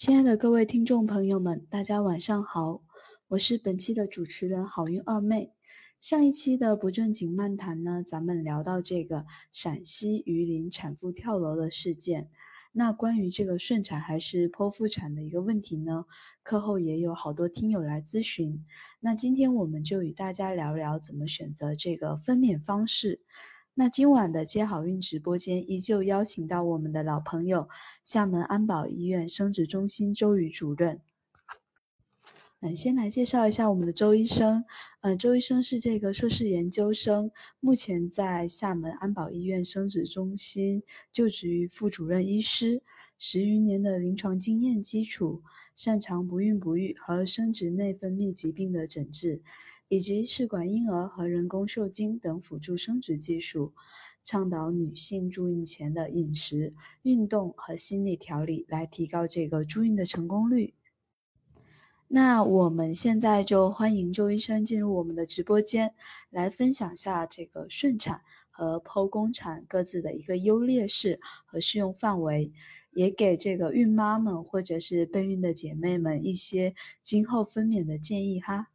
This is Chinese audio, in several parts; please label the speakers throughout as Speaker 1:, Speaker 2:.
Speaker 1: 亲爱的各位听众朋友们，大家晚上好，我是本期的主持人好运二妹。上一期的不正经漫谈呢，咱们聊到这个陕西榆林产妇跳楼的事件。那关于这个顺产还是剖腹产的一个问题呢，课后也有好多听友来咨询。那今天我们就与大家聊聊怎么选择这个分娩方式。那今晚的接好运直播间依旧邀请到我们的老朋友，厦门安保医院生殖中心周宇主任。嗯，先来介绍一下我们的周医生。嗯，周医生是这个硕士研究生，目前在厦门安保医院生殖中心就职于副主任医师，十余年的临床经验基础，擅长不孕不育和生殖内分泌疾病的诊治。以及试管婴儿和人工受精等辅助生殖技术，倡导女性助孕前的饮食、运动和心理调理，来提高这个助孕的成功率。那我们现在就欢迎周医生进入我们的直播间，来分享下这个顺产和剖宫产各自的一个优劣势和适用范围，也给这个孕妈们或者是备孕的姐妹们一些今后分娩的建议哈。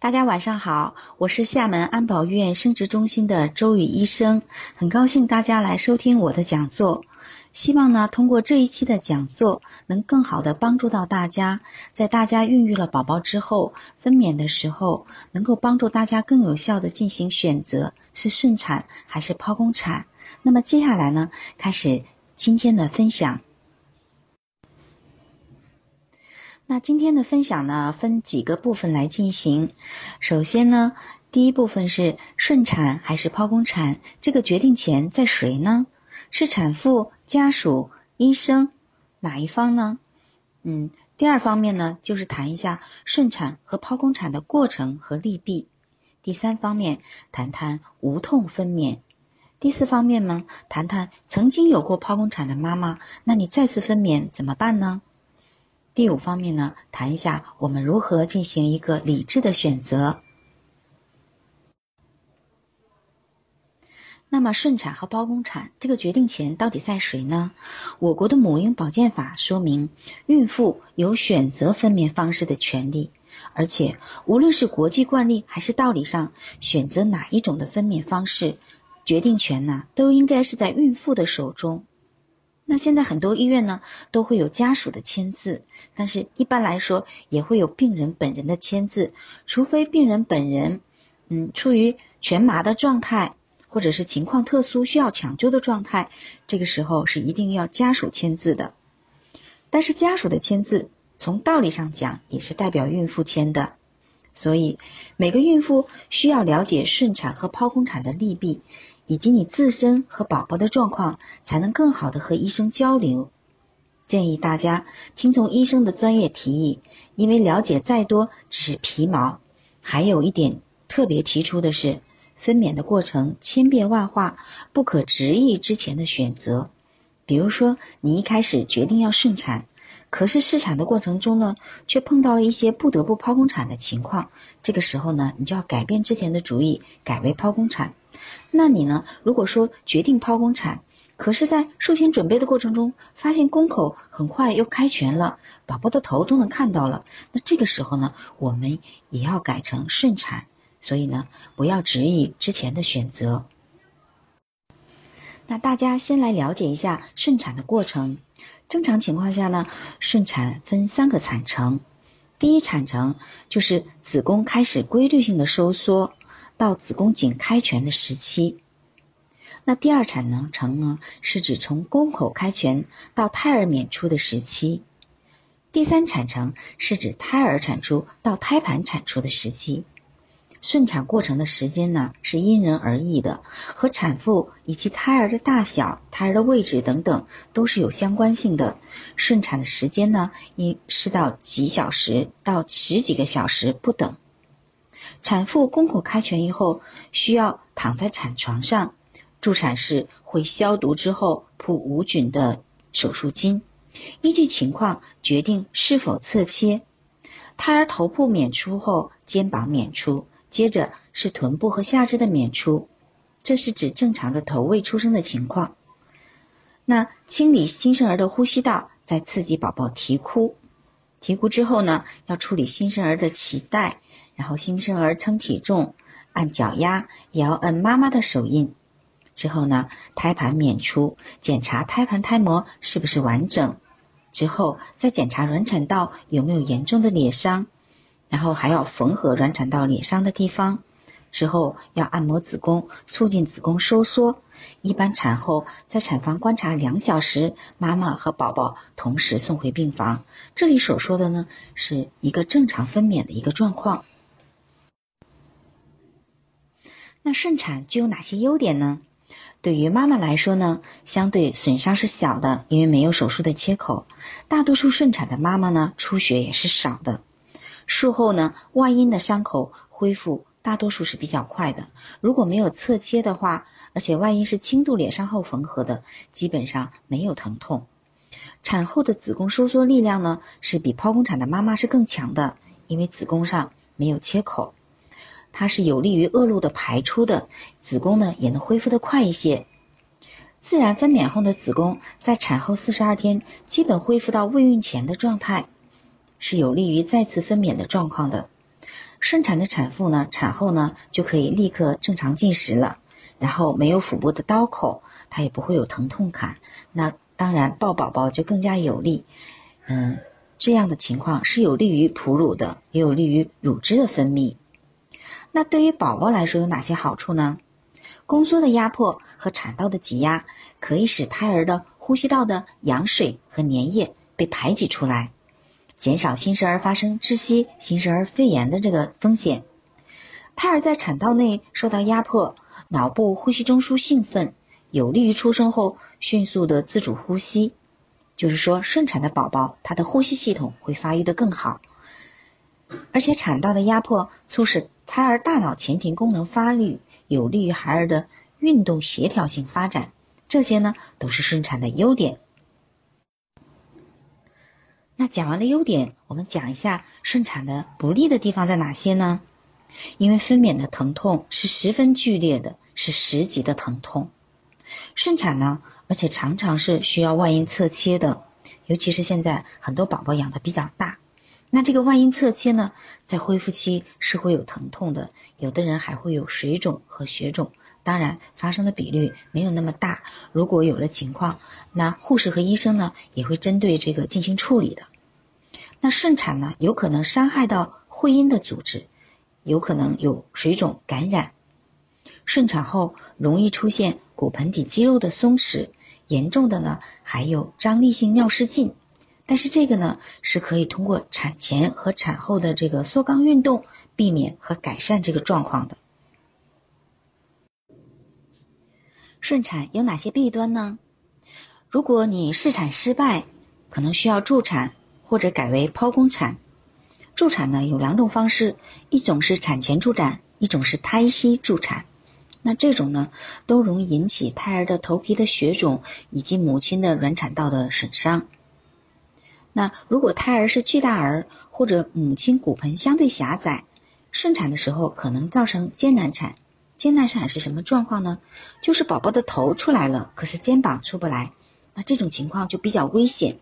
Speaker 2: 大家晚上好，我是厦门安保院生殖中心的周宇医生，很高兴大家来收听我的讲座。希望呢，通过这一期的讲座，能更好的帮助到大家，在大家孕育了宝宝之后，分娩的时候，能够帮助大家更有效的进行选择，是顺产还是剖宫产。那么接下来呢，开始今天的分享。那今天的分享呢，分几个部分来进行。首先呢，第一部分是顺产还是剖宫产，这个决定权在谁呢？是产妇、家属、医生，哪一方呢？嗯，第二方面呢，就是谈一下顺产和剖宫产的过程和利弊。第三方面，谈谈无痛分娩。第四方面呢，谈谈曾经有过剖宫产的妈妈，那你再次分娩怎么办呢？第五方面呢，谈一下我们如何进行一个理智的选择。那么，顺产和剖宫产这个决定权到底在谁呢？我国的母婴保健法说明，孕妇有选择分娩方式的权利，而且无论是国际惯例还是道理上，选择哪一种的分娩方式，决定权呢，都应该是在孕妇的手中。那现在很多医院呢都会有家属的签字，但是一般来说也会有病人本人的签字，除非病人本人，嗯，处于全麻的状态，或者是情况特殊需要抢救的状态，这个时候是一定要家属签字的。但是家属的签字从道理上讲也是代表孕妇签的，所以每个孕妇需要了解顺产和剖宫产的利弊。以及你自身和宝宝的状况，才能更好的和医生交流。建议大家听从医生的专业提议，因为了解再多只是皮毛。还有一点特别提出的是，分娩的过程千变万化，不可执意之前的选择。比如说，你一开始决定要顺产，可是试产的过程中呢，却碰到了一些不得不剖宫产的情况。这个时候呢，你就要改变之前的主意，改为剖宫产。那你呢？如果说决定剖宫产，可是，在术前准备的过程中，发现宫口很快又开全了，宝宝的头都能看到了，那这个时候呢，我们也要改成顺产。所以呢，不要执意之前的选择。那大家先来了解一下顺产的过程。正常情况下呢，顺产分三个产程。第一产程就是子宫开始规律性的收缩。到子宫颈开全的时期，那第二产能程呢，是指从宫口开全到胎儿娩出的时期；第三产程是指胎儿产出到胎盘产出的时期。顺产过程的时间呢，是因人而异的，和产妇以及胎儿的大小、胎儿的位置等等都是有相关性的。顺产的时间呢，因是到几小时到十几个小时不等。产妇宫口开全以后，需要躺在产床上，助产士会消毒之后铺无菌的手术巾，依据情况决定是否侧切。胎儿头部娩出后，肩膀娩出，接着是臀部和下肢的娩出，这是指正常的头位出生的情况。那清理新生儿的呼吸道，再刺激宝宝啼哭。啼哭之后呢，要处理新生儿的脐带，然后新生儿称体重，按脚丫，也要按妈妈的手印。之后呢，胎盘娩出，检查胎盘胎膜是不是完整。之后再检查卵产道有没有严重的裂伤，然后还要缝合卵产道裂伤的地方。之后要按摩子宫，促进子宫收缩。一般产后在产房观察两小时，妈妈和宝宝同时送回病房。这里所说的呢，是一个正常分娩的一个状况。那顺产具有哪些优点呢？对于妈妈来说呢，相对损伤是小的，因为没有手术的切口。大多数顺产的妈妈呢，出血也是少的。术后呢，外阴的伤口恢复。大多数是比较快的，如果没有侧切的话，而且外阴是轻度裂伤后缝合的，基本上没有疼痛。产后的子宫收缩力量呢，是比剖宫产的妈妈是更强的，因为子宫上没有切口，它是有利于恶露的排出的，子宫呢也能恢复的快一些。自然分娩后的子宫在产后四十二天基本恢复到未孕前的状态，是有利于再次分娩的状况的。顺产的产妇呢，产后呢就可以立刻正常进食了，然后没有腹部的刀口，她也不会有疼痛感。那当然抱宝宝就更加有利。嗯，这样的情况是有利于哺乳的，也有利于乳汁的分泌。那对于宝宝来说有哪些好处呢？宫缩的压迫和产道的挤压可以使胎儿的呼吸道的羊水和粘液被排挤出来。减少新生儿发生窒息、新生儿肺炎的这个风险。胎儿在产道内受到压迫，脑部呼吸中枢兴奋，有利于出生后迅速的自主呼吸。就是说，顺产的宝宝他的呼吸系统会发育的更好。而且，产道的压迫促使胎儿大脑前庭功能发育，有利于孩儿的运动协调性发展。这些呢，都是顺产的优点。那讲完了优点，我们讲一下顺产的不利的地方在哪些呢？因为分娩的疼痛是十分剧烈的，是十级的疼痛。顺产呢，而且常常是需要外阴侧切的，尤其是现在很多宝宝养的比较大，那这个外阴侧切呢，在恢复期是会有疼痛的，有的人还会有水肿和血肿。当然，发生的比率没有那么大。如果有了情况，那护士和医生呢也会针对这个进行处理的。那顺产呢，有可能伤害到会阴的组织，有可能有水肿感染。顺产后容易出现骨盆底肌肉的松弛，严重的呢还有张力性尿失禁。但是这个呢是可以通过产前和产后的这个缩肛运动避免和改善这个状况的。顺产有哪些弊端呢？如果你试产失败，可能需要助产或者改为剖宫产。助产呢有两种方式，一种是产前助产，一种是胎息助产。那这种呢都容易引起胎儿的头皮的血肿以及母亲的软产道的损伤。那如果胎儿是巨大儿或者母亲骨盆相对狭窄，顺产的时候可能造成艰难产。艰难产是什么状况呢？就是宝宝的头出来了，可是肩膀出不来，那这种情况就比较危险，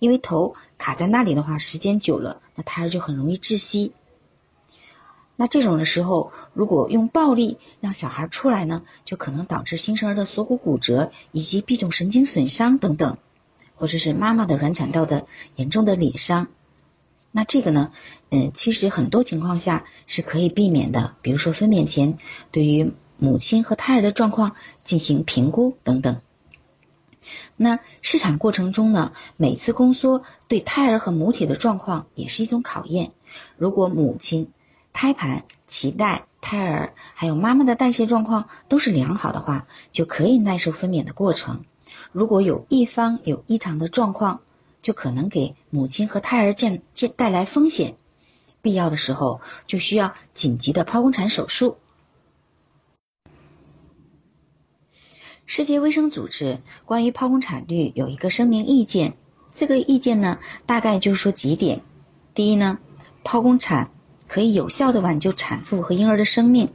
Speaker 2: 因为头卡在那里的话，时间久了，那胎儿就很容易窒息。那这种的时候，如果用暴力让小孩出来呢，就可能导致新生儿的锁骨骨折以及臂种神经损伤等等，或者是妈妈的卵产道的严重的裂伤。那这个呢，嗯，其实很多情况下是可以避免的。比如说分娩前，对于母亲和胎儿的状况进行评估等等。那试产过程中呢，每次宫缩对胎儿和母体的状况也是一种考验。如果母亲、胎盘、脐带、胎儿还有妈妈的代谢状况都是良好的话，就可以耐受分娩的过程。如果有一方有异常的状况，就可能给母亲和胎儿见见带来风险，必要的时候就需要紧急的剖宫产手术。世界卫生组织关于剖宫产率有一个声明意见，这个意见呢，大概就是说几点：第一呢，剖宫产可以有效的挽救产妇和婴儿的生命，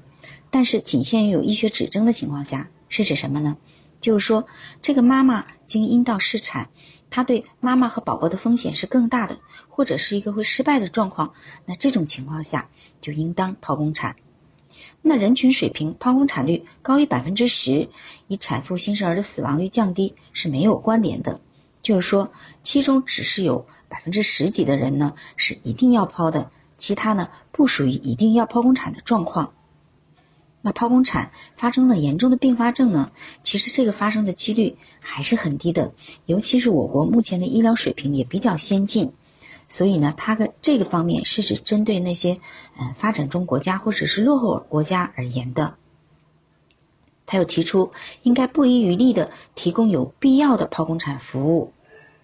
Speaker 2: 但是仅限于有医学指征的情况下，是指什么呢？就是说，这个妈妈经阴道试产，她对妈妈和宝宝的风险是更大的，或者是一个会失败的状况，那这种情况下就应当剖宫产。那人群水平剖宫产率高于百分之十，与产妇新生儿的死亡率降低是没有关联的。就是说，其中只是有百分之十几的人呢是一定要剖的，其他呢不属于一定要剖宫产的状况。那剖宫产发生了严重的并发症呢，其实这个发生的几率还是很低的，尤其是我国目前的医疗水平也比较先进。所以呢，它的这个方面是指针对那些嗯发展中国家或者是落后国家而言的。他又提出，应该不遗余力的提供有必要的剖宫产服务，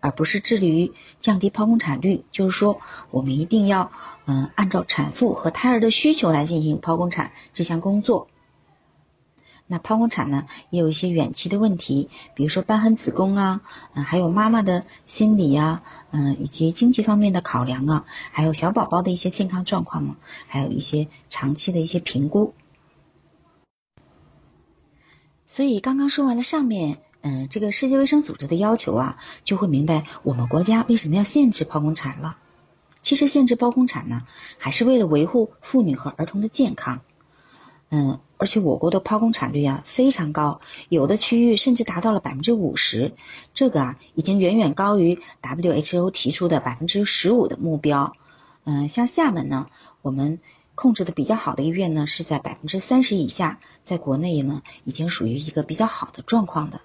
Speaker 2: 而不是致力于降低剖宫产率。就是说，我们一定要嗯按照产妇和胎儿的需求来进行剖宫产这项工作。那剖宫产呢，也有一些远期的问题，比如说瘢痕子宫啊，嗯，还有妈妈的心理呀，嗯，以及经济方面的考量啊，还有小宝宝的一些健康状况嘛，还有一些长期的一些评估。所以刚刚说完了上面，嗯，这个世界卫生组织的要求啊，就会明白我们国家为什么要限制剖宫产了。其实限制剖宫产呢，还是为了维护妇女和儿童的健康，嗯。而且我国的剖宫产率啊非常高，有的区域甚至达到了百分之五十，这个啊已经远远高于 WHO 提出的百分之十五的目标。嗯，像厦门呢，我们控制的比较好的医院呢是在百分之三十以下，在国内呢已经属于一个比较好的状况的。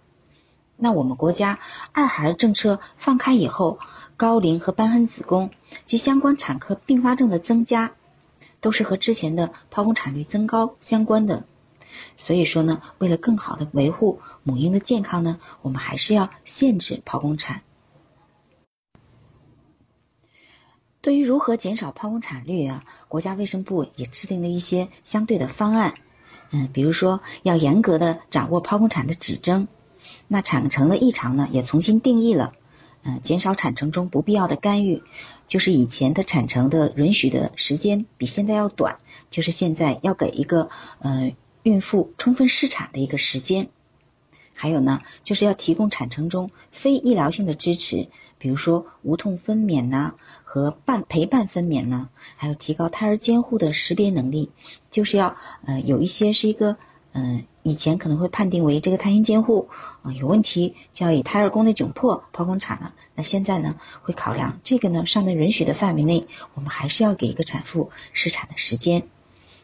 Speaker 2: 那我们国家二孩政策放开以后，高龄和瘢痕子宫及相关产科并发症的增加。都是和之前的剖宫产率增高相关的，所以说呢，为了更好的维护母婴的健康呢，我们还是要限制剖宫产。对于如何减少剖宫产率啊，国家卫生部也制定了一些相对的方案。嗯，比如说要严格的掌握剖宫产的指征，那产程的异常呢，也重新定义了。嗯，减少产程中不必要的干预，就是以前的产程的允许的时间比现在要短，就是现在要给一个呃孕妇充分试产的一个时间。还有呢，就是要提供产程中非医疗性的支持，比如说无痛分娩呐和伴陪伴分娩呢，还有提高胎儿监护的识别能力，就是要呃有一些是一个嗯。以前可能会判定为这个胎心监护啊有问题，就要以胎儿宫内窘迫剖宫产了。那现在呢，会考量这个呢尚在允许的范围内，我们还是要给一个产妇试产的时间。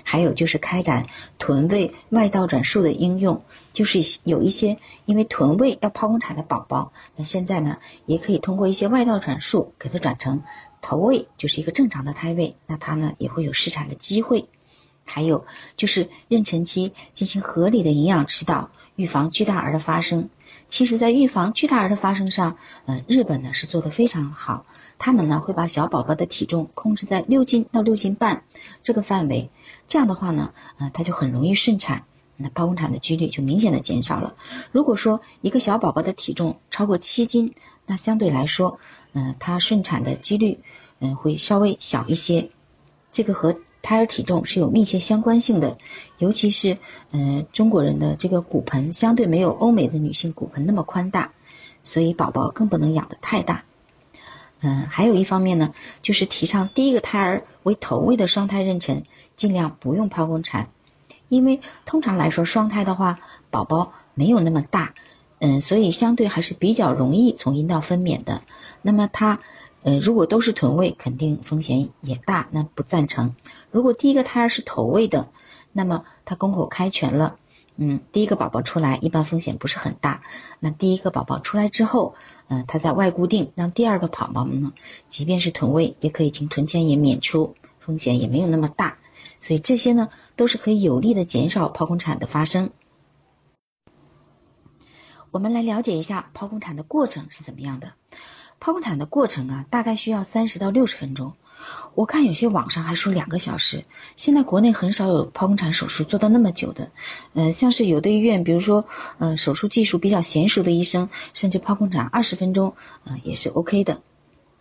Speaker 2: 还有就是开展臀位外倒转术的应用，就是有一些因为臀位要剖宫产的宝宝，那现在呢也可以通过一些外倒转术给它转成头位，就是一个正常的胎位，那它呢也会有试产的机会。还有就是妊娠期进行合理的营养指导，预防巨大儿的发生。其实，在预防巨大儿的发生上，嗯，日本呢是做的非常好。他们呢会把小宝宝的体重控制在六斤到六斤半这个范围，这样的话呢，嗯，他就很容易顺产，那剖宫产的几率就明显的减少了。如果说一个小宝宝的体重超过七斤，那相对来说，嗯，他顺产的几率，嗯，会稍微小一些。这个和胎儿体重是有密切相关性的，尤其是，嗯，中国人的这个骨盆相对没有欧美的女性骨盆那么宽大，所以宝宝更不能养得太大。嗯，还有一方面呢，就是提倡第一个胎儿为头位的双胎妊娠，尽量不用剖宫产，因为通常来说双胎的话，宝宝没有那么大，嗯，所以相对还是比较容易从阴道分娩的。那么它。嗯，如果都是臀位，肯定风险也大，那不赞成。如果第一个胎儿是头位的，那么他宫口开全了，嗯，第一个宝宝出来一般风险不是很大。那第一个宝宝出来之后，嗯，他在外固定，让第二个宝宝呢，即便是臀位，也可以经臀前引娩出，风险也没有那么大。所以这些呢，都是可以有力的减少剖宫产的发生。我们来了解一下剖宫产的过程是怎么样的。剖宫产的过程啊，大概需要三十到六十分钟。我看有些网上还说两个小时。现在国内很少有剖宫产手术做到那么久的。嗯，像是有的医院，比如说，嗯，手术技术比较娴熟的医生，甚至剖宫产二十分钟，嗯，也是 OK 的。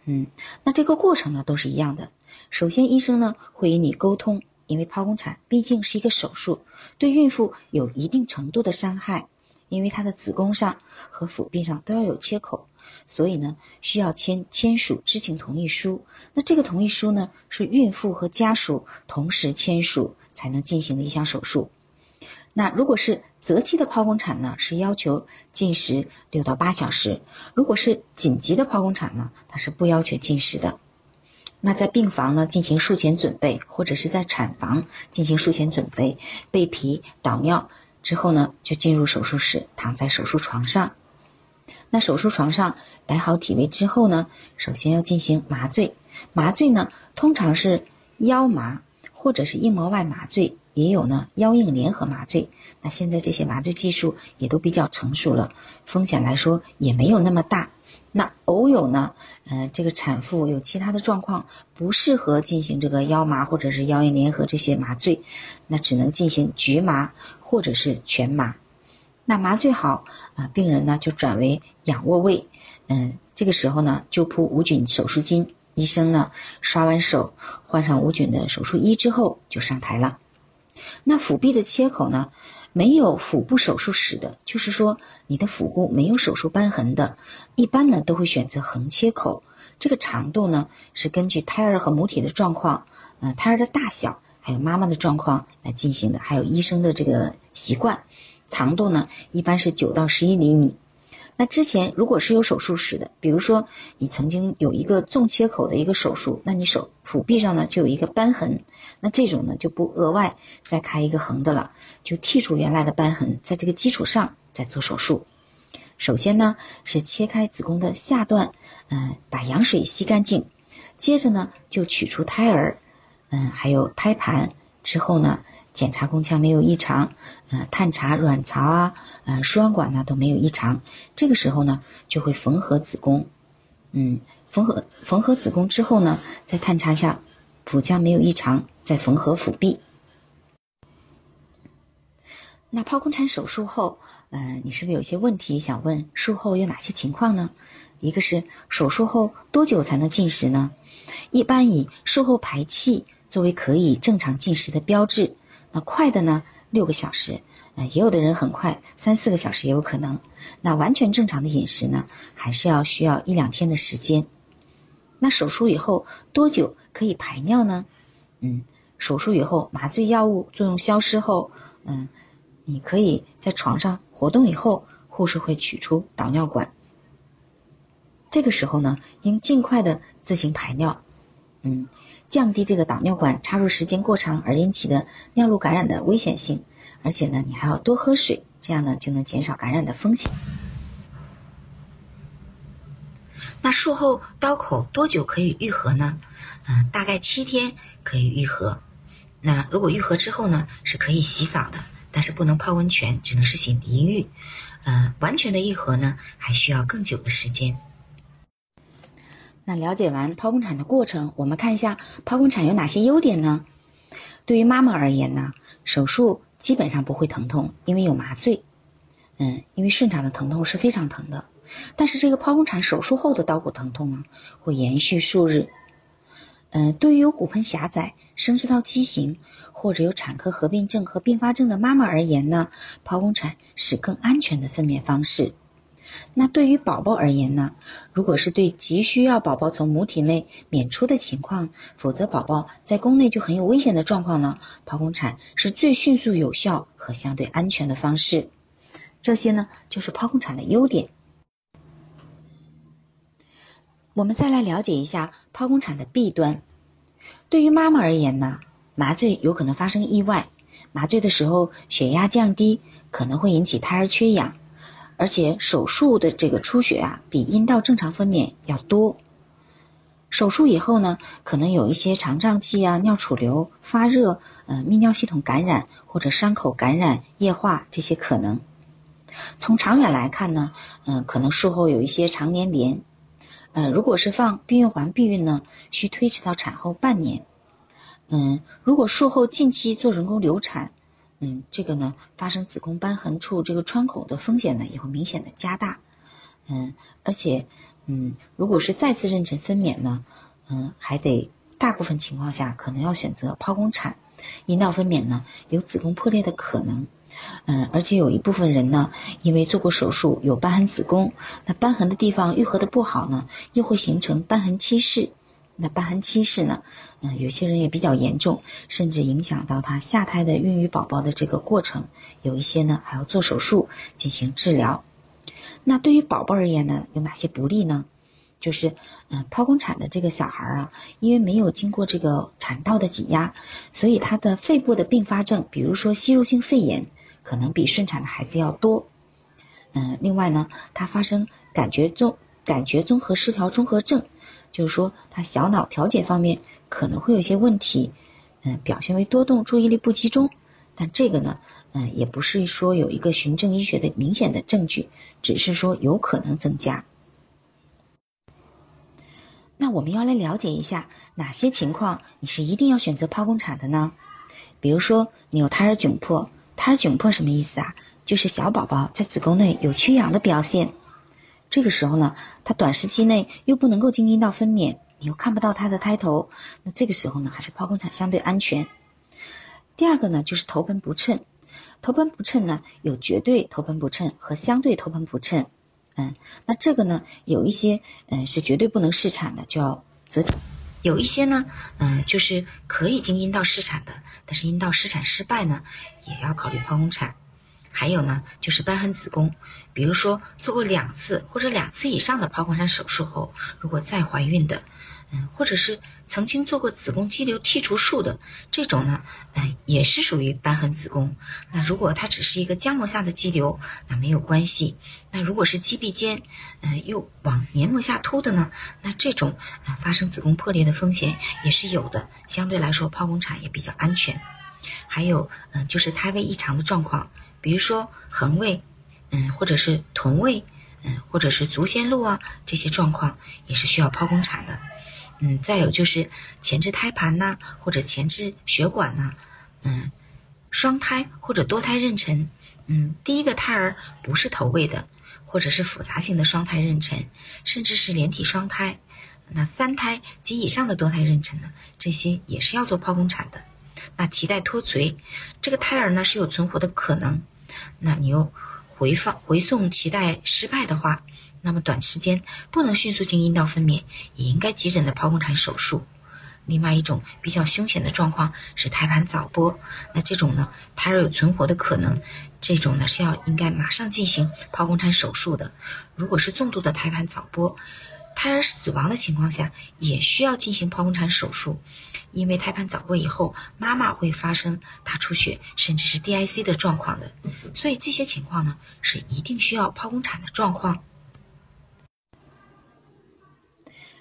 Speaker 2: 嗯，那这个过程呢，都是一样的。首先，医生呢会与你沟通，因为剖宫产毕竟是一个手术，对孕妇有一定程度的伤害。因为她的子宫上和腹壁上都要有切口，所以呢，需要签签署知情同意书。那这个同意书呢，是孕妇和家属同时签署才能进行的一项手术。那如果是择期的剖宫产呢，是要求禁食六到八小时；如果是紧急的剖宫产呢，它是不要求禁食的。那在病房呢进行术前准备，或者是在产房进行术前准备，备皮导尿之后呢，就进入手术室，躺在手术床上。那手术床上摆好体位之后呢，首先要进行麻醉。麻醉呢，通常是腰麻或者是硬膜外麻醉。也有呢，腰硬联合麻醉。那现在这些麻醉技术也都比较成熟了，风险来说也没有那么大。那偶有呢，嗯，这个产妇有其他的状况，不适合进行这个腰麻或者是腰硬联合这些麻醉，那只能进行局麻或者是全麻。那麻醉好啊，病人呢就转为仰卧位，嗯，这个时候呢就铺无菌手术巾，医生呢刷完手，换上无菌的手术衣之后就上台了。那腹壁的切口呢？没有腹部手术史的，就是说你的腹部没有手术瘢痕的，一般呢都会选择横切口。这个长度呢是根据胎儿和母体的状况，呃，胎儿的大小，还有妈妈的状况来进行的，还有医生的这个习惯。长度呢一般是九到十一厘米。那之前如果是有手术史的，比如说你曾经有一个纵切口的一个手术，那你手腹壁上呢就有一个瘢痕，那这种呢就不额外再开一个横的了，就剔除原来的瘢痕，在这个基础上再做手术。首先呢是切开子宫的下段，嗯，把羊水吸干净，接着呢就取出胎儿，嗯，还有胎盘，之后呢。检查宫腔没有异常，呃，探查卵巢啊，呃，输卵管呢都没有异常。这个时候呢，就会缝合子宫，嗯，缝合缝合子宫之后呢，再探查一下腹腔没有异常，再缝合腹壁。那剖宫产手术后，呃，你是不是有些问题想问？术后有哪些情况呢？一个是手术后多久才能进食呢？一般以术后排气作为可以正常进食的标志。那快的呢，六个小时，呃，也有的人很快，三四个小时也有可能。那完全正常的饮食呢，还是要需要一两天的时间。那手术以后多久可以排尿呢？嗯，手术以后麻醉药物作用消失后，嗯，你可以在床上活动以后，护士会取出导尿管。这个时候呢，应尽快的自行排尿。嗯。降低这个导尿管插入时间过长而引起的尿路感染的危险性，而且呢，你还要多喝水，这样呢就能减少感染的风险。那术后刀口多久可以愈合呢？嗯，大概七天可以愈合。那如果愈合之后呢，是可以洗澡的，但是不能泡温泉，只能是洗淋浴。嗯，完全的愈合呢，还需要更久的时间。那了解完剖宫产的过程，我们看一下剖宫产有哪些优点呢？对于妈妈而言呢，手术基本上不会疼痛，因为有麻醉。嗯，因为顺产的疼痛是非常疼的。但是这个剖宫产手术后的刀口疼痛呢，会延续数日。嗯，对于有骨盆狭窄、生殖道畸形或者有产科合并症和并发症的妈妈而言呢，剖宫产是更安全的分娩方式。那对于宝宝而言呢？如果是对急需要宝宝从母体内娩出的情况，否则宝宝在宫内就很有危险的状况呢，剖宫产是最迅速、有效和相对安全的方式。这些呢，就是剖宫产的优点。我们再来了解一下剖宫产的弊端。对于妈妈而言呢，麻醉有可能发生意外，麻醉的时候血压降低，可能会引起胎儿缺氧。而且手术的这个出血啊，比阴道正常分娩要多。手术以后呢，可能有一些肠胀气啊、尿储留、发热、呃泌尿系统感染或者伤口感染、液化这些可能。从长远来看呢，嗯，可能术后有一些肠粘连。呃，如果是放避孕环避孕呢，需推迟到产后半年。嗯，如果术后近期做人工流产。嗯，这个呢，发生子宫瘢痕处这个穿孔的风险呢，也会明显的加大。嗯，而且，嗯，如果是再次妊娠分娩呢，嗯，还得大部分情况下可能要选择剖宫产，阴道分娩呢，有子宫破裂的可能。嗯，而且有一部分人呢，因为做过手术有瘢痕子宫，那瘢痕的地方愈合的不好呢，又会形成瘢痕期室。那瘢痕期室呢，嗯，有些人也比较严重，甚至影响到他下胎的孕育宝宝的这个过程。有一些呢还要做手术进行治疗。那对于宝宝而言呢，有哪些不利呢？就是，嗯，剖宫产的这个小孩啊，因为没有经过这个产道的挤压，所以他的肺部的并发症，比如说吸入性肺炎。可能比顺产的孩子要多，嗯，另外呢，他发生感觉综感觉综合失调综合症，就是说他小脑调节方面可能会有一些问题，嗯，表现为多动、注意力不集中，但这个呢，嗯，也不是说有一个循证医学的明显的证据，只是说有可能增加。那我们要来了解一下哪些情况你是一定要选择剖宫产的呢？比如说你有胎儿窘迫。胎儿窘迫什么意思啊？就是小宝宝在子宫内有缺氧的表现。这个时候呢，他短时期内又不能够经阴道分娩，你又看不到他的胎头，那这个时候呢，还是剖宫产相对安全。第二个呢，就是头盆不称。头盆不称呢，有绝对头盆不称和相对头盆不称。嗯，那这个呢，有一些嗯是绝对不能试产的，就要择。有一些呢，嗯，就是可以经阴道试产的，但是阴道试产失败呢，也要考虑剖宫产。还有呢，就是瘢痕子宫，比如说做过两次或者两次以上的剖宫产手术后，如果再怀孕的。嗯，或者是曾经做过子宫肌瘤剔除术的这种呢，嗯，也是属于瘢痕子宫。那如果它只是一个浆膜下的肌瘤，那没有关系。那如果是肌壁间，嗯，又往黏膜下突的呢，那这种啊发生子宫破裂的风险也是有的。相对来说，剖宫产也比较安全。还有，嗯，就是胎位异常的状况，比如说横位，嗯，或者是臀位，嗯，或者是足先路啊，这些状况也是需要剖宫产的。嗯，再有就是前置胎盘呐，或者前置血管呐，嗯，双胎或者多胎妊娠，嗯，第一个胎儿不是头位的，或者是复杂性的双胎妊娠，甚至是连体双胎，那三胎及以上的多胎妊娠呢，这些也是要做剖宫产的。那脐带脱垂，这个胎儿呢是有存活的可能，那你又回放回送脐带失败的话。那么短时间不能迅速经阴道分娩，也应该急诊的剖宫产手术。另外一种比较凶险的状况是胎盘早剥，那这种呢胎儿有存活的可能，这种呢是要应该马上进行剖宫产手术的。如果是重度的胎盘早剥，胎儿死亡的情况下，也需要进行剖宫产手术，因为胎盘早剥以后，妈妈会发生大出血，甚至是 DIC 的状况的，所以这些情况呢是一定需要剖宫产的状况。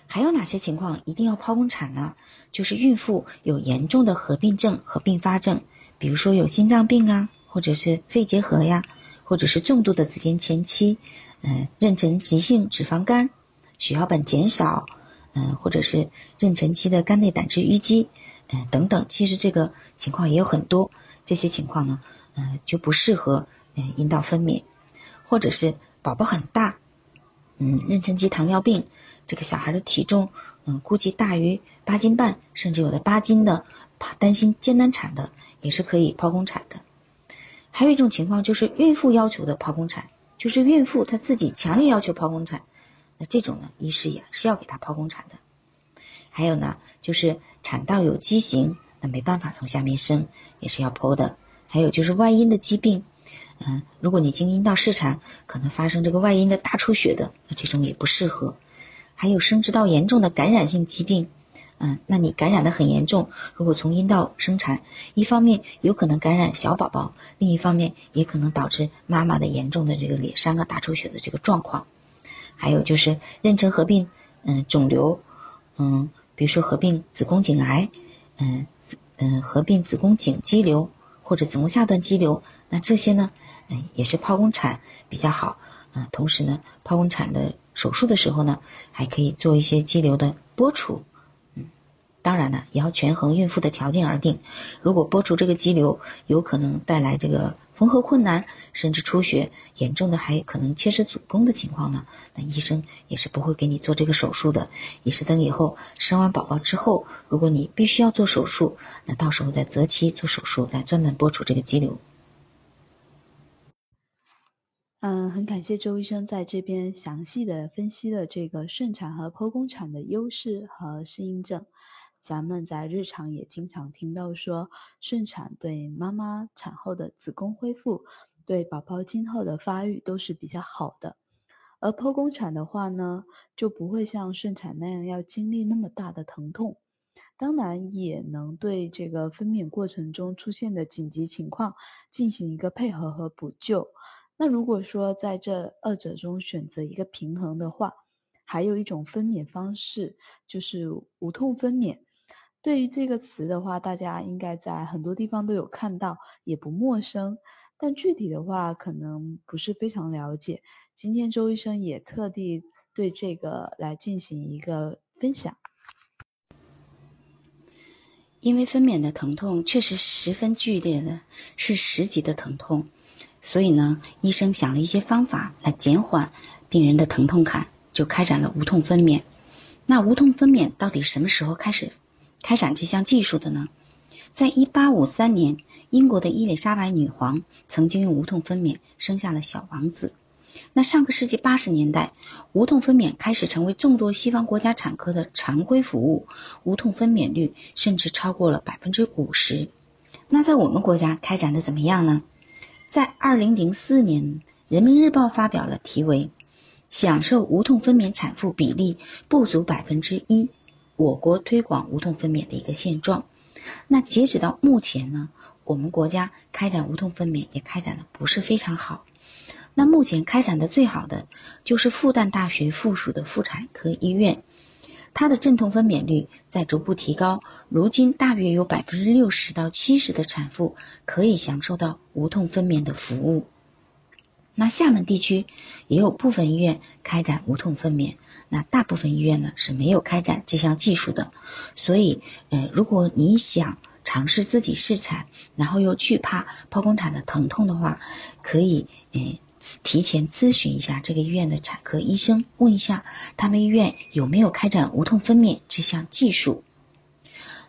Speaker 2: 还有哪些情况一定要剖宫产呢？就是孕妇有严重的合并症和并发症，比如说有心脏病啊，或者是肺结核呀，或者是重度的子痫前期，嗯，妊娠急性脂肪肝，血小板减少，嗯，或者是妊娠期的肝内胆汁淤积，嗯，等等。其实这个情况也有很多，这些情况呢，嗯，就不适合嗯阴道分娩，或者是宝宝很大，嗯，妊娠期糖尿病。这个小孩的体重，嗯，估计大于八斤半，甚至有的八斤的，怕担心艰难产的，也是可以剖宫产的。还有一种情况就是孕妇要求的剖宫产，就是孕妇她自己强烈要求剖宫产，那这种呢，医师也是要给她剖宫产的。还有呢，就是产道有畸形，那没办法从下面生，也是要剖的。还有就是外阴的疾病，嗯，如果你经阴道试产，可能发生这个外阴的大出血的，那这种也不适合。还有生殖道严重的感染性疾病，嗯，那你感染的很严重，如果从阴道生产，一方面有可能感染小宝宝，另一方面也可能导致妈妈的严重的这个裂伤啊、大出血的这个状况。还有就是妊娠合并，嗯，肿瘤，嗯，比如说合并子宫颈癌，嗯，嗯，合并子宫颈肌瘤或者子宫下段肌瘤，那这些呢，嗯，也是剖宫产比较好，嗯，同时呢，剖宫产的。手术的时候呢，还可以做一些肌瘤的剥除，嗯，当然呢，也要权衡孕妇的条件而定。如果剥除这个肌瘤有可能带来这个缝合困难，甚至出血，严重的还可能切除子宫的情况呢，那医生也是不会给你做这个手术的。也是等以后生完宝宝之后，如果你必须要做手术，那到时候再择期做手术来专门剥除这个肌瘤。
Speaker 1: 嗯，很感谢周医生在这边详细的分析了这个顺产和剖宫产的优势和适应症。咱们在日常也经常听到说，顺产对妈妈产后的子宫恢复，对宝宝今后的发育都是比较好的。而剖宫产的话呢，就不会像顺产那样要经历那么大的疼痛，当然也能对这个分娩过程中出现的紧急情况进行一个配合和补救。那如果说在这二者中选择一个平衡的话，还有一种分娩方式就是无痛分娩。对于这个词的话，大家应该在很多地方都有看到，也不陌生。但具体的话，可能不是非常了解。今天周医生也特地对这个来进行一个分享。
Speaker 2: 因为分娩的疼痛确实十分剧烈的，是十级的疼痛。所以呢，医生想了一些方法来减缓病人的疼痛感，就开展了无痛分娩。那无痛分娩到底什么时候开始开展这项技术的呢？在一八五三年，英国的伊丽莎白女皇曾经用无痛分娩生下了小王子。那上个世纪八十年代，无痛分娩开始成为众多西方国家产科的常规服务，无痛分娩率甚至超过了百分之五十。那在我们国家开展的怎么样呢？在二零零四年，人民日报发表了题为“享受无痛分娩产妇比例不足百分之一，我国推广无痛分娩的一个现状”。那截止到目前呢，我们国家开展无痛分娩也开展的不是非常好。那目前开展的最好的就是复旦大学附属的妇产科医院。它的阵痛分娩率在逐步提高，如今大约有百分之六十到七十的产妇可以享受到无痛分娩的服务。那厦门地区也有部分医院开展无痛分娩，那大部分医院呢是没有开展这项技术的。所以，呃，如果你想尝试自己试产，然后又惧怕剖宫产的疼痛的话，可以，呃。提前咨询一下这个医院的产科医生，问一下他们医院有没有开展无痛分娩这项技术。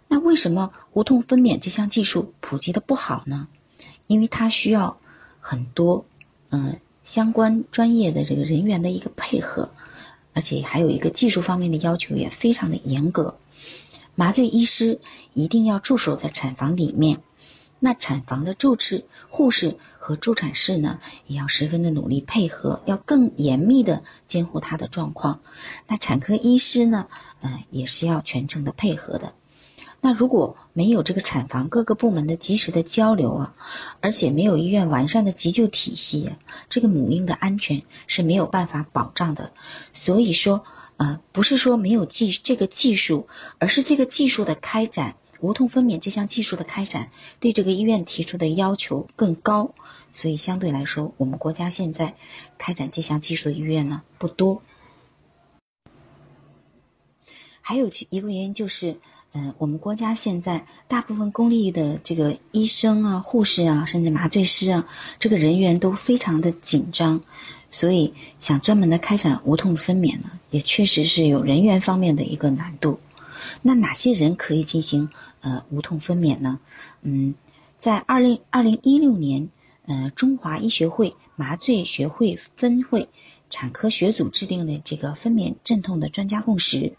Speaker 2: 那为什么无痛分娩这项技术普及的不好呢？因为它需要很多嗯相关专业的这个人员的一个配合，而且还有一个技术方面的要求也非常的严格。麻醉医师一定要驻守在产房里面。那产房的助治护士和助产士呢，也要十分的努力配合，要更严密的监护她的状况。那产科医师呢，嗯，也是要全程的配合的。那如果没有这个产房各个部门的及时的交流啊，而且没有医院完善的急救体系，这个母婴的安全是没有办法保障的。所以说，呃，不是说没有技这个技术，而是这个技术的开展。无痛分娩这项技术的开展，对这个医院提出的要求更高，所以相对来说，我们国家现在开展这项技术的医院呢不多。还有一个原因就是，嗯，我们国家现在大部分公立的这个医生啊、护士啊，甚至麻醉师啊，这个人员都非常的紧张，所以想专门的开展无痛分娩呢，也确实是有人员方面的一个难度。那哪些人可以进行呃无痛分娩呢？嗯，在二零二零一六年，呃，中华医学会麻醉学会分会产科学组制定的这个分娩镇痛的专家共识。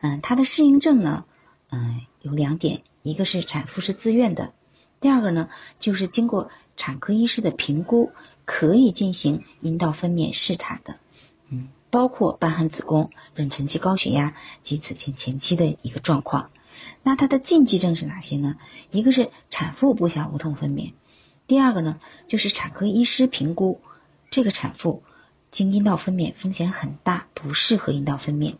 Speaker 2: 嗯，它的适应症呢，嗯，有两点，一个是产妇是自愿的，第二个呢，就是经过产科医师的评估，可以进行阴道分娩试产的。嗯。包括瘢痕子宫、妊娠期高血压及此前前期的一个状况。那它的禁忌症是哪些呢？一个是产妇不想无痛分娩，第二个呢就是产科医师评估这个产妇经阴道分娩风险很大，不适合阴道分娩。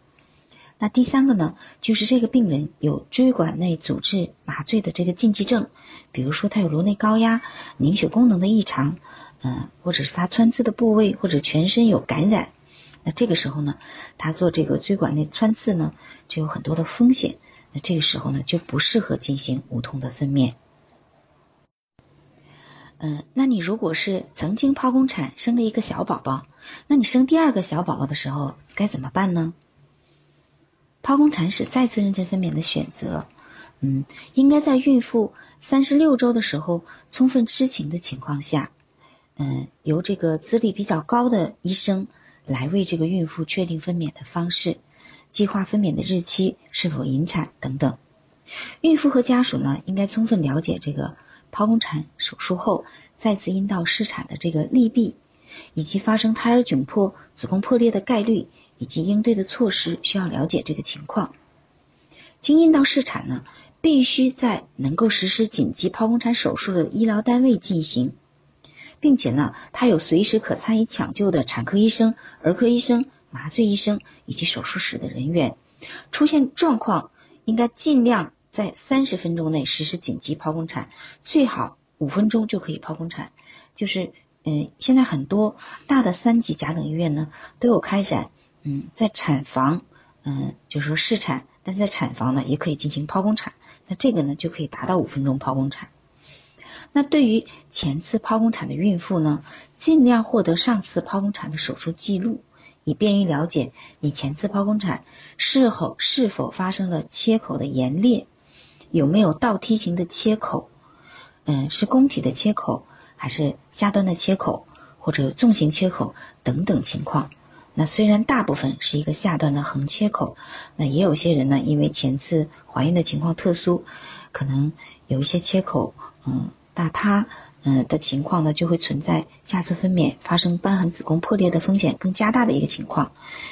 Speaker 2: 那第三个呢就是这个病人有椎管内阻滞麻醉的这个禁忌症，比如说他有颅内高压、凝血功能的异常，嗯，或者是他穿刺的部位或者全身有感染。那这个时候呢，他做这个椎管内穿刺呢，就有很多的风险。那这个时候呢，就不适合进行无痛的分娩。嗯，那你如果是曾经剖宫产生了一个小宝宝，那你生第二个小宝宝的时候该怎么办呢？剖宫产是再次妊娠分娩的选择。嗯，应该在孕妇三十六周的时候充分知情的情况下。嗯，由这个资历比较高的医生来为这个孕妇确定分娩的方式、计划分娩的日期、是否引产等等。孕妇和家属呢，应该充分了解这个剖宫产手术后再次阴道试产的这个利弊，以及发生胎儿窘迫、子宫破裂的概率，以及应对的措施，需要了解这个情况。经阴道试产呢，必须在能够实施紧急剖宫产手术的医疗单位进行，并且呢，他有随时可参与抢救的产科医生、儿科医生、麻醉医生以及手术室的人员。出现状况，应该尽量。在三十分钟内实施紧急剖宫产，最好五分钟就可以剖宫产。就是，嗯，现在很多大的三级甲等医院呢都有开展，嗯，在产房，嗯，就是说试产，但是在产房呢也可以进行剖宫产。那这个呢就可以达到五分钟剖宫产。那对于前次剖宫产的孕妇呢，尽量获得上次剖宫产的手术记录，以便于了解你前次剖宫产是否是否发生了切口的严裂。有没有倒梯形的切口？嗯，是宫体的切口，还是下端的切口，或者纵形切口等等情况？那虽然大部分是一个下端的横切口，那也有些人呢，因为前次怀孕的情况特殊，可能有一些切口，嗯，大塌。嗯的情况呢，就会存在下次分娩发生瘢痕、子宫破裂的风险更加大的一个情况，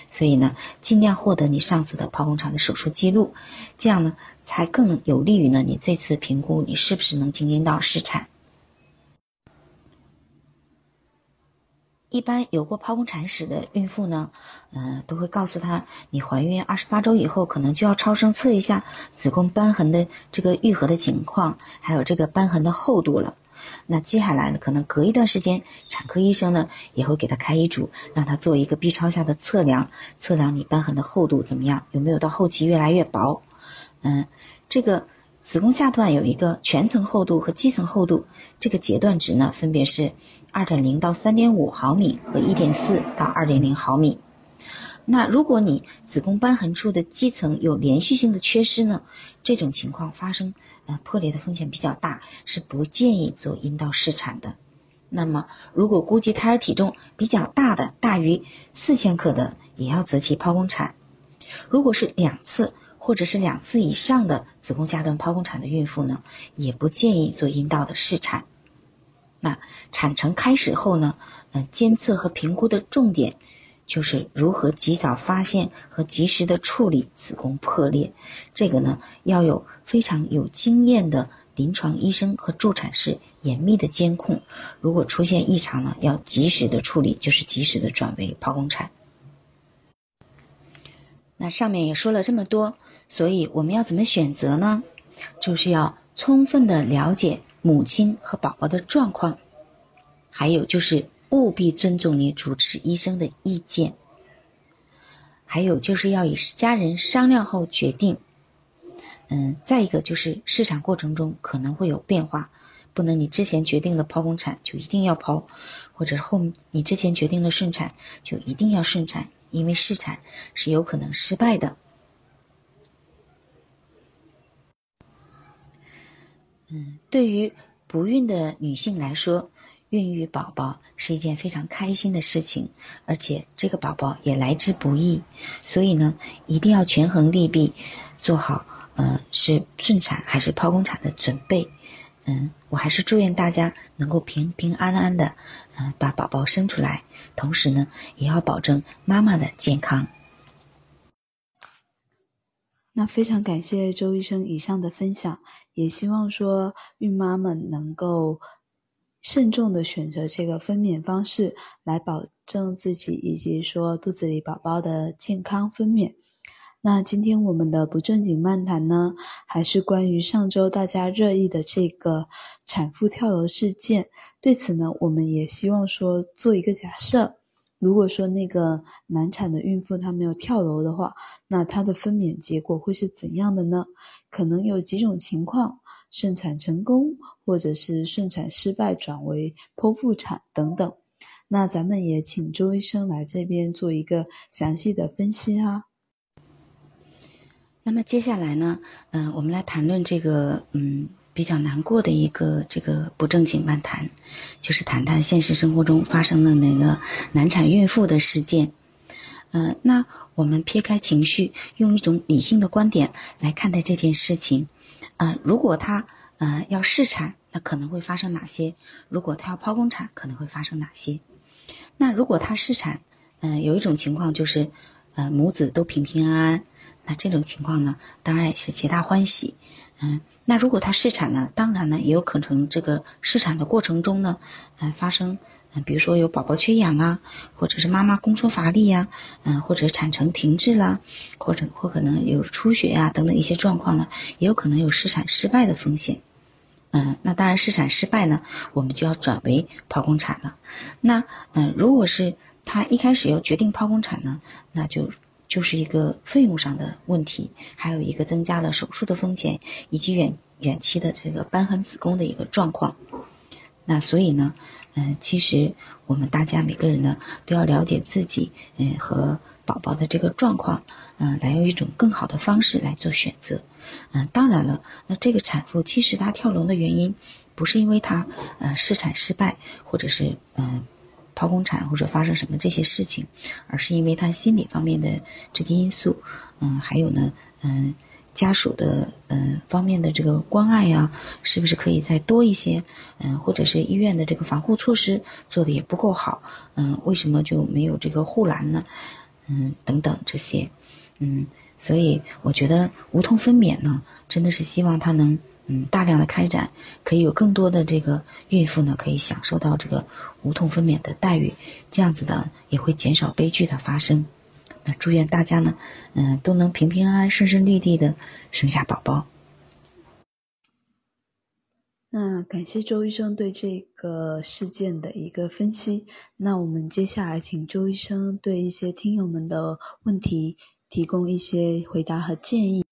Speaker 2: 所以呢，尽量获得你上次的剖宫产的手术记录，这样呢，才更有利于呢你这次评估你是不是能经阴道试产。一般有过剖宫产史的孕妇呢，嗯，都会告诉她，你怀孕二十八周以后，可能就要超声测一下子宫瘢痕的这个愈合的情况，还有这个瘢痕的厚度了。那接下来呢，可能隔一段时间，产科医生呢也会给她开医嘱，让她做一个 B 超下的测量，测量你瘢痕的厚度怎么样，有没有到后期越来越薄。嗯，这个子宫下段有一个全层厚度和基层厚度，这个截断值呢分别是二点零到三点五毫米和一点四到二点零毫米。那如果你子宫瘢痕处的基层有连续性的缺失呢，这种情况发生。呃，破裂的风险比较大，是不建议做阴道试产的。那么，如果估计胎儿体重比较大的，大于四千克的，也要择期剖宫产。如果是两次或者是两次以上的子宫下段剖宫产的孕妇呢，也不建议做阴道的试产。那产程开始后呢，呃，监测和评估的重点。就是如何及早发现和及时的处理子宫破裂，这个呢要有非常有经验的临床医生和助产士严密的监控。如果出现异常呢，要及时的处理，就是及时的转为剖宫产。那上面也说了这么多，所以我们要怎么选择呢？就是要充分的了解母亲和宝宝的状况，还有就是。务必尊重你主治医生的意见，还有就是要与家人商量后决定。嗯，再一个就是市场过程中可能会有变化，不能你之前决定了剖宫产就一定要剖，或者后你之前决定了顺产就一定要顺产，因为试产是有可能失败的。对于不孕的女性来说。孕育宝宝是一件非常开心的事情，而且这个宝宝也来之不易，所以呢，一定要权衡利弊，做好呃是顺产还是剖宫产的准备。嗯，我还是祝愿大家能够平平安安的，嗯，把宝宝生出来，同时呢，也要保证妈妈的健康。
Speaker 1: 那非常感谢周医生以上的分享，也希望说孕妈们能够。慎重的选择这个分娩方式，来保证自己以及说肚子里宝宝的健康分娩。那今天我们的不正经漫谈呢，还是关于上周大家热议的这个产妇跳楼事件。对此呢，我们也希望说做一个假设：如果说那个难产的孕妇她没有跳楼的话，那她的分娩结果会是怎样的呢？可能有几种情况。顺产成功，或者是顺产失败转为剖腹产等等，那咱们也请周医生来这边做一个详细的分析啊。
Speaker 2: 那么接下来呢，嗯，我们来谈论这个，嗯，比较难过的一个这个不正经漫谈，就是谈谈现实生活中发生的那个难产孕妇的事件。嗯，那我们撇开情绪，用一种理性的观点来看待这件事情。啊，如果她呃要试产，那可能会发生哪些？如果她要剖宫产，可能会发生哪些？那如果她试产，嗯，有一种情况就是，呃，母子都平平安安。那这种情况呢，当然也是皆大欢喜。嗯，那如果她试产呢，当然呢也有可能这个试产的过程中呢，嗯，发生嗯，比如说有宝宝缺氧啊，或者是妈妈宫缩乏力呀，嗯，或者产程停滞啦，或者或可能有出血呀等等一些状况呢，也有可能有试产失败的风险。嗯，那当然试产失败呢，我们就要转为剖宫产了。那嗯，如果是她一开始要决定剖宫产呢，那就。就是一个费用上的问题，还有一个增加了手术的风险，以及远远期的这个瘢痕子宫的一个状况。那所以呢，嗯，其实我们大家每个人呢都要了解自己，嗯，和宝宝的这个状况，嗯，来用一种更好的方式来做选择。嗯，当然了，那这个产妇其实她跳楼的原因，不是因为她呃试产失败，或者是嗯。剖宫产或者发生什么这些事情，而是因为他心理方面的这个因素，嗯，还有呢，嗯，家属的嗯方面的这个关爱呀，是不是可以再多一些？嗯，或者是医院的这个防护措施做的也不够好，嗯，为什么就没有这个护栏呢？嗯，等等这些，嗯，所以我觉得无痛分娩呢，真的是希望他能。嗯，大量的开展，可以有更多的这个孕妇呢，可以享受到这个无痛分娩的待遇，这样子的也会减少悲剧的发生。那祝愿大家呢，嗯，都能平平安安、顺顺利利的生下宝宝。
Speaker 1: 那感谢周医生对这个事件的一个分析。那我们接下来请周医生对一些听友们的问题提供一些回答和建议。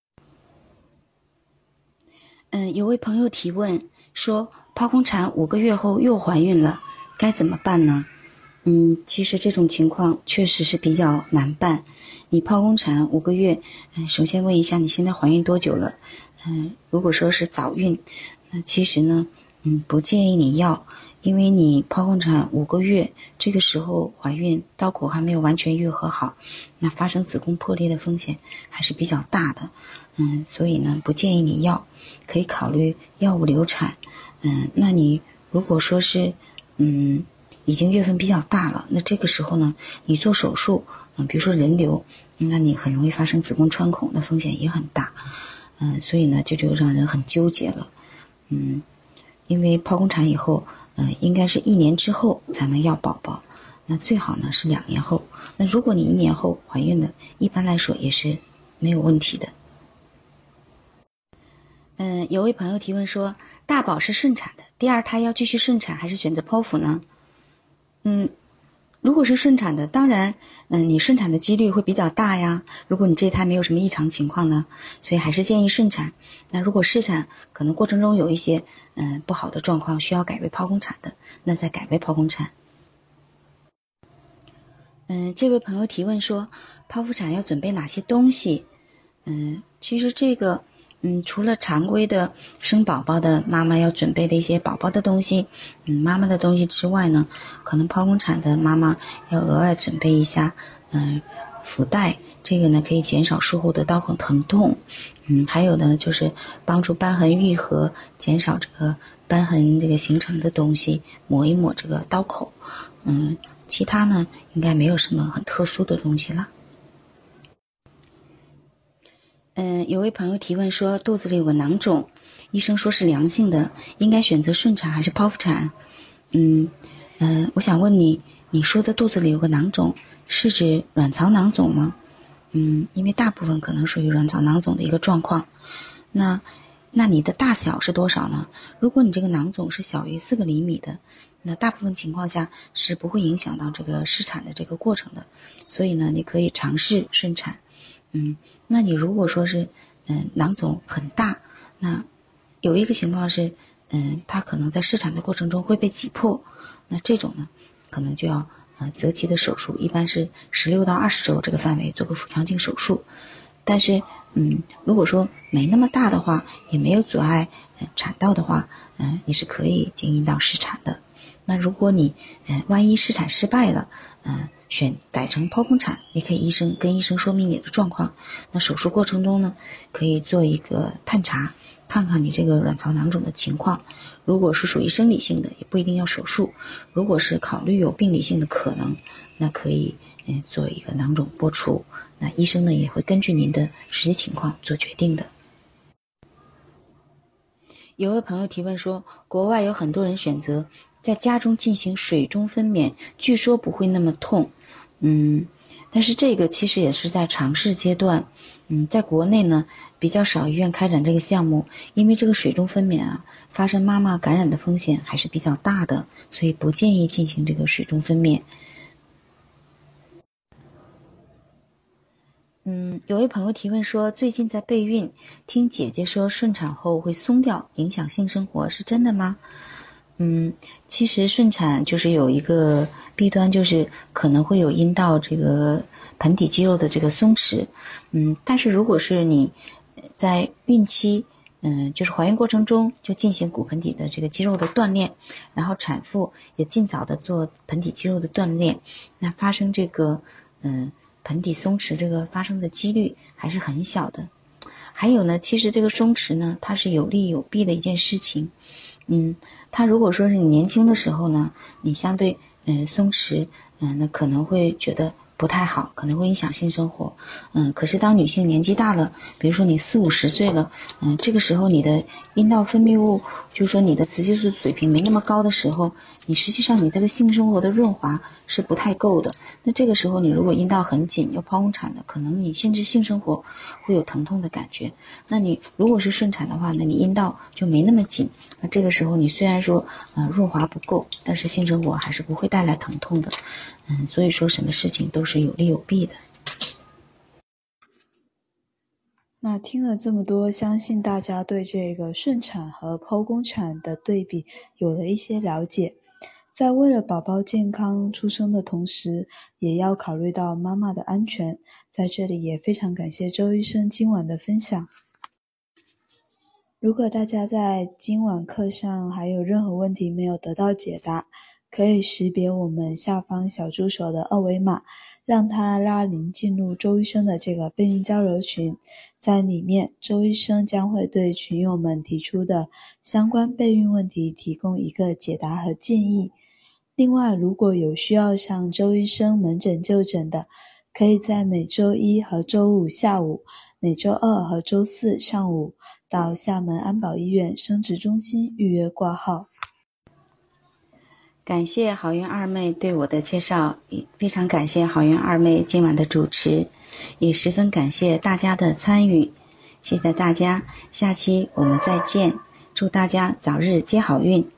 Speaker 2: 嗯，有位朋友提问说，剖宫产五个月后又怀孕了，该怎么办呢？嗯，其实这种情况确实是比较难办。你剖宫产五个月，嗯，首先问一下你现在怀孕多久了？嗯，如果说是早孕，那其实呢，嗯，不建议你要，因为你剖宫产五个月，这个时候怀孕，刀口还没有完全愈合好，那发生子宫破裂的风险还是比较大的。嗯，所以呢，不建议你要。可以考虑药物流产，嗯，那你如果说是，嗯，已经月份比较大了，那这个时候呢，你做手术，嗯，比如说人流，那你很容易发生子宫穿孔的风险也很大，嗯，所以呢，这就让人很纠结了，嗯，因为剖宫产以后，嗯，应该是一年之后才能要宝宝，那最好呢是两年后，那如果你一年后怀孕了，一般来说也是没有问题的。嗯，有位朋友提问说，大宝是顺产的，第二胎要继续顺产还是选择剖腹呢？嗯，如果是顺产的，当然，嗯，你顺产的几率会比较大呀。如果你这胎没有什么异常情况呢，所以还是建议顺产。那如果试产可能过程中有一些嗯不好的状况，需要改为剖宫产的，那再改为剖宫产。嗯，这位朋友提问说，剖腹产要准备哪些东西？嗯，其实这个。嗯，除了常规的生宝宝的妈妈要准备的一些宝宝的东西，嗯，妈妈的东西之外呢，可能剖宫产的妈妈要额外准备一下，嗯，腹带，这个呢可以减少术后的刀口疼痛，嗯，还有呢就是帮助瘢痕愈合，减少这个瘢痕这个形成的东西，抹一抹这个刀口，嗯，其他呢应该没有什么很特殊的东西了。嗯，有位朋友提问说，肚子里有个囊肿，医生说是良性的，应该选择顺产还是剖腹产？嗯，嗯，我想问你，你说的肚子里有个囊肿，是指卵巢囊肿吗？嗯，因为大部分可能属于卵巢囊肿的一个状况。那，那你的大小是多少呢？如果你这个囊肿是小于四个厘米的，那大部分情况下是不会影响到这个试产的这个过程的。所以呢，你可以尝试顺产。嗯，那你如果说是，嗯，囊肿很大，那有一个情况是，嗯，它可能在试产的过程中会被挤破，那这种呢，可能就要呃择期的手术，一般是十六到二十周这个范围做个腹腔镜手术。但是，嗯，如果说没那么大的话，也没有阻碍产道的话，嗯，你是可以进阴道试产的。那如果你，嗯，万一试产失败了，嗯，选改成剖宫产，也可以医生跟医生说明你的状况。那手术过程中呢，可以做一个探查，看看你这个卵巢囊肿的情况。如果是属于生理性的，也不一定要手术。如果是考虑有病理性的可能，那可以嗯做一个囊肿剥除。那医生呢也会根据您的实际情况做决定的。有位朋友提问说，国外有很多人选择在家中进行水中分娩，据说不会那么痛，嗯。但是这个其实也是在尝试阶段，嗯，在国内呢比较少医院开展这个项目，因为这个水中分娩啊，发生妈妈感染的风险还是比较大的，所以不建议进行这个水中分娩。嗯，有位朋友提问说，最近在备孕，听姐姐说顺产后会松掉，影响性生活，是真的吗？嗯，其实顺产就是有一个弊端，就是可能会有阴道这个盆底肌肉的这个松弛。嗯，但是如果是你在孕期，嗯，就是怀孕过程中就进行骨盆底的这个肌肉的锻炼，然后产妇也尽早的做盆底肌肉的锻炼，那发生这个嗯盆底松弛这个发生的几率还是很小的。还有呢，其实这个松弛呢，它是有利有弊的一件事情。嗯，他如果说是你年轻的时候呢，你相对嗯松弛，嗯，那可能会觉得。不太好，可能会影响性生活。嗯，可是当女性年纪大了，比如说你四五十岁了，嗯，这个时候你的阴道分泌物，就是说你的雌激素水平没那么高的时候，你实际上你这个性生活的润滑是不太够的。那这个时候你如果阴道很紧要剖宫产的，可能你甚至性生活会有疼痛的感觉。那你如果是顺产的话，那你阴道就没那么紧。那这个时候你虽然说呃润滑不够，但是性生活还是不会带来疼痛的。嗯，所以说什么事情都是有利有弊的。
Speaker 1: 那听了这么多，相信大家对这个顺产和剖宫产的对比有了一些了解。在为了宝宝健康出生的同时，也要考虑到妈妈的安全。在这里也非常感谢周医生今晚的分享。如果大家在今晚课上还有任何问题没有得到解答，可以识别我们下方小助手的二维码，让他拉您进入周医生的这个备孕交流群，在里面，周医生将会对群友们提出的相关备孕问题提供一个解答和建议。另外，如果有需要向周医生门诊就诊的，可以在每周一和周五下午，每周二和周四上午到厦门安保医院生殖中心预约挂号。
Speaker 2: 感谢好运二妹对我的介绍，非常感谢好运二妹今晚的主持，也十分感谢大家的参与，谢谢大家，下期我们再见，祝大家早日接好运。